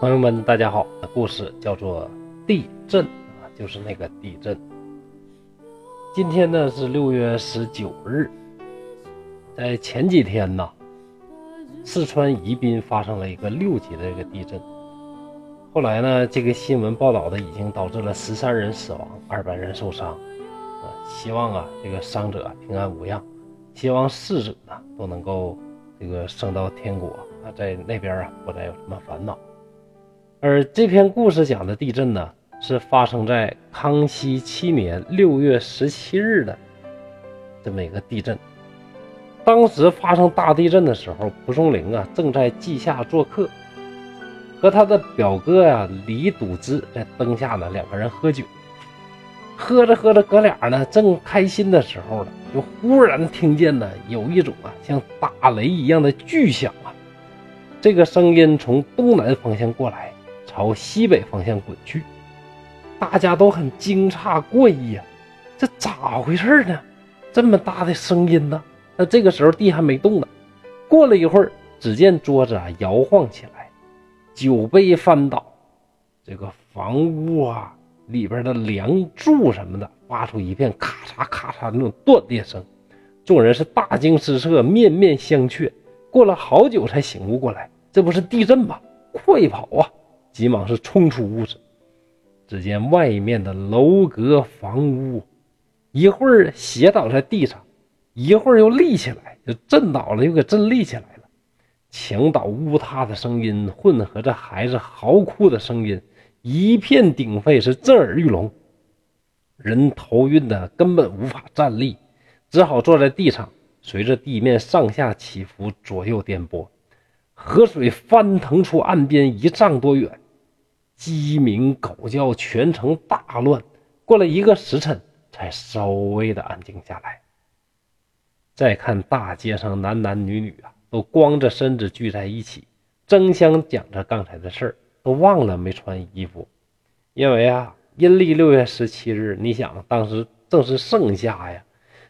朋友们，大家好！故事叫做地震啊，就是那个地震。今天呢是六月十九日，在前几天呢，四川宜宾发生了一个六级的一个地震。后来呢，这个新闻报道的已经导致了十三人死亡，二百人受伤。啊，希望啊这个伤者平安无恙，希望逝者呢都能够这个升到天国啊，在那边啊不再有什么烦恼。而这篇故事讲的地震呢，是发生在康熙七年六月十七日的这么一个地震。当时发生大地震的时候，蒲松龄啊正在稷下做客，和他的表哥呀李笃之在灯下呢两个人喝酒。喝着喝着，哥俩呢正开心的时候呢，就忽然听见呢有一种啊像打雷一样的巨响啊，这个声音从东南方向过来。朝西北方向滚去，大家都很惊诧过异呀，这咋回事呢？这么大的声音呢？那这个时候地还没动呢。过了一会儿，只见桌子啊摇晃起来，酒杯翻倒，这个房屋啊里边的梁柱什么的发出一片咔嚓咔嚓那种断裂声，众人是大惊失色，面面相觑。过了好久才醒悟过来，这不是地震吗？快跑啊！急忙是冲出屋子，只见外面的楼阁房屋，一会儿斜倒在地上，一会儿又立起来，就震倒了，又给震立起来。墙倒屋塌的声音混合着孩子嚎哭的声音，一片鼎沸，是震耳欲聋。人头晕的根本无法站立，只好坐在地上，随着地面上下起伏，左右颠簸。河水翻腾出岸边一丈多远。鸡鸣狗叫，全城大乱。过了一个时辰，才稍微的安静下来。再看大街上，男男女女啊，都光着身子聚在一起，争相讲着刚才的事儿，都忘了没穿衣服。因为啊，阴历六月十七日，你想当时正是盛夏呀，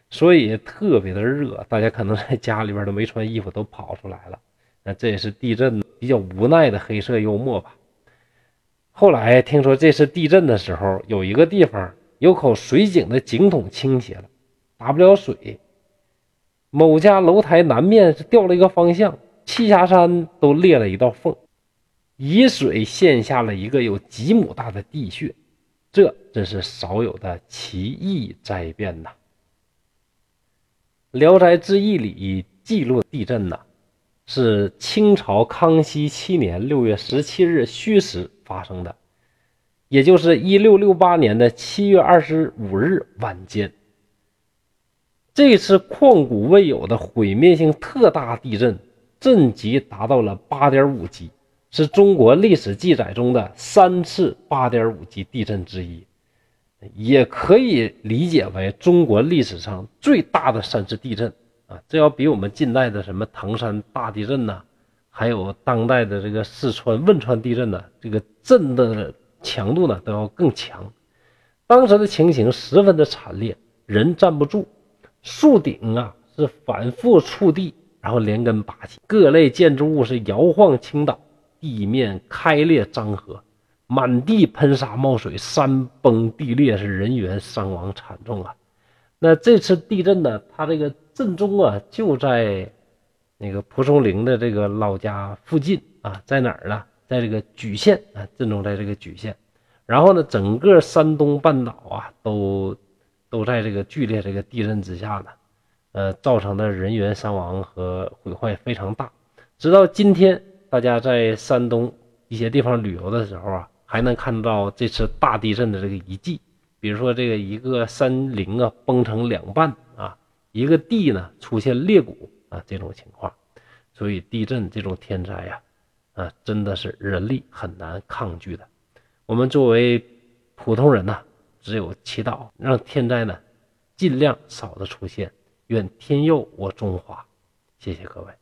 所以特别的热，大家可能在家里边都没穿衣服，都跑出来了。那这也是地震比较无奈的黑色幽默吧。后来听说这次地震的时候，有一个地方有口水井的井筒倾斜了，打不了水。某家楼台南面是掉了一个方向，栖霞山都裂了一道缝，沂水陷下了一个有几亩大的地穴，这真是少有的奇异灾变呐！《聊斋志异》里记录地震呐，是清朝康熙七年六月十七日戌时。发生的，也就是一六六八年的七月二十五日晚间，这次旷古未有的毁灭性特大地震，震级达到了八点五级，是中国历史记载中的三次八点五级地震之一，也可以理解为中国历史上最大的三次地震啊！这要比我们近代的什么唐山大地震呐。还有当代的这个四川汶川地震呢，这个震的强度呢都要更强。当时的情形十分的惨烈，人站不住，树顶啊是反复触地，然后连根拔起，各类建筑物是摇晃倾倒，地面开裂张合，满地喷沙冒水，山崩地裂，是人员伤亡惨重啊。那这次地震呢，它这个震中啊就在。那个蒲松龄的这个老家附近啊，在哪儿呢？在这个莒县啊，震中在这个莒县。然后呢，整个山东半岛啊，都都在这个剧烈这个地震之下呢，呃，造成的人员伤亡和毁坏非常大。直到今天，大家在山东一些地方旅游的时候啊，还能看到这次大地震的这个遗迹，比如说这个一个山陵啊崩成两半啊，一个地呢出现裂谷。啊，这种情况，所以地震这种天灾呀，啊，真的是人力很难抗拒的。我们作为普通人呢，只有祈祷，让天灾呢尽量少的出现。愿天佑我中华。谢谢各位。